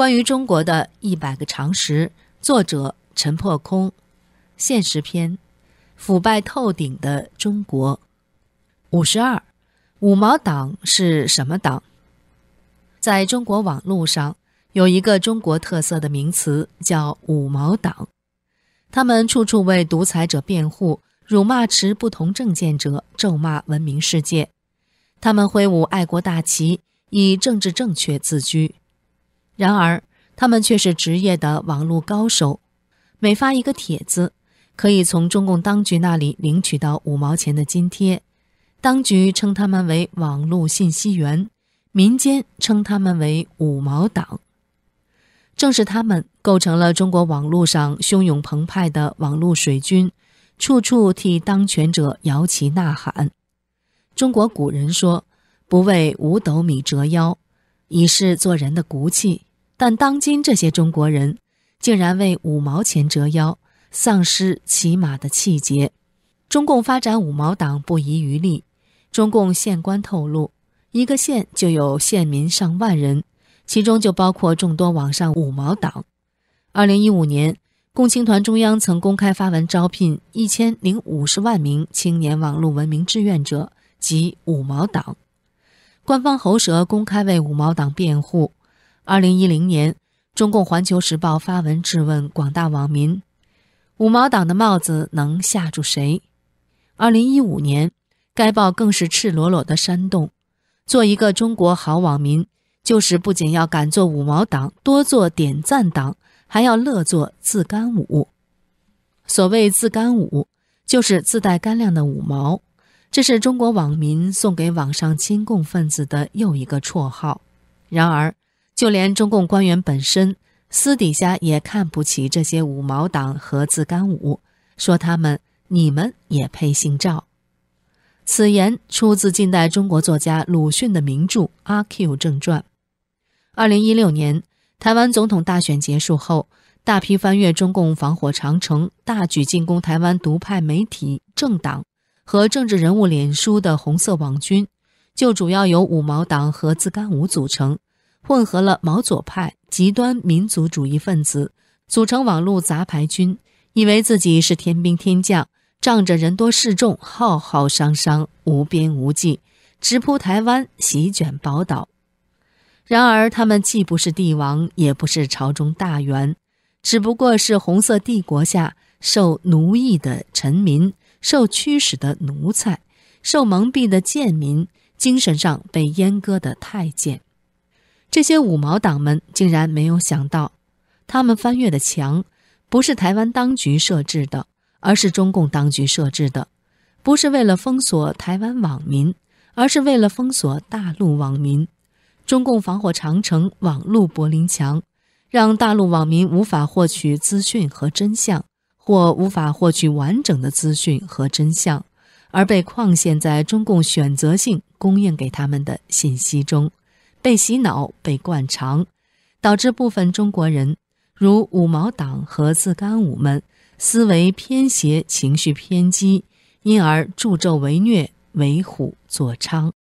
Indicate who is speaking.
Speaker 1: 关于中国的一百个常识，作者陈破空，现实篇，腐败透顶的中国。五十二，五毛党是什么党？在中国网络上有一个中国特色的名词叫五毛党，他们处处为独裁者辩护，辱骂持不同政见者，咒骂文明世界。他们挥舞爱国大旗，以政治正确自居。然而，他们却是职业的网络高手，每发一个帖子，可以从中共当局那里领取到五毛钱的津贴。当局称他们为网络信息员，民间称他们为五毛党。正是他们构成了中国网络上汹涌澎湃的网络水军，处处替当权者摇旗呐喊。中国古人说：“不为五斗米折腰，以示做人的骨气。”但当今这些中国人，竟然为五毛钱折腰，丧失起码的气节。中共发展五毛党不遗余力。中共县官透露，一个县就有县民上万人，其中就包括众多网上五毛党。二零一五年，共青团中央曾公开发文招聘一千零五十万名青年网络文明志愿者及五毛党。官方喉舌公开为五毛党辩护。二零一零年，中共《环球时报》发文质问广大网民：“五毛党的帽子能吓住谁？”二零一五年，该报更是赤裸裸的煽动：“做一个中国好网民，就是不仅要敢做五毛党，多做点赞党，还要乐做自干五。”所谓自干五，就是自带干粮的五毛，这是中国网民送给网上亲共分子的又一个绰号。然而，就连中共官员本身私底下也看不起这些五毛党和自干五，说他们你们也配姓赵。此言出自近代中国作家鲁迅的名著《阿 Q 正传》。二零一六年，台湾总统大选结束后，大批翻越中共防火长城、大举进攻台湾独派媒体、政党和政治人物脸书的红色网军，就主要由五毛党和自干五组成。混合了毛左派极端民族主义分子，组成网络杂牌军，以为自己是天兵天将，仗着人多势众，浩浩汤汤，无边无际，直扑台湾，席卷宝岛。然而，他们既不是帝王，也不是朝中大员，只不过是红色帝国下受奴役的臣民，受驱使的奴才，受蒙蔽的贱民，精神上被阉割的太监。这些五毛党们竟然没有想到，他们翻越的墙不是台湾当局设置的，而是中共当局设置的；不是为了封锁台湾网民，而是为了封锁大陆网民。中共防火长城、网路柏林墙，让大陆网民无法获取资讯和真相，或无法获取完整的资讯和真相，而被框限在中共选择性供应给他们的信息中。被洗脑、被灌肠，导致部分中国人，如五毛党和自干五们，思维偏斜、情绪偏激，因而助纣为虐、为虎作伥。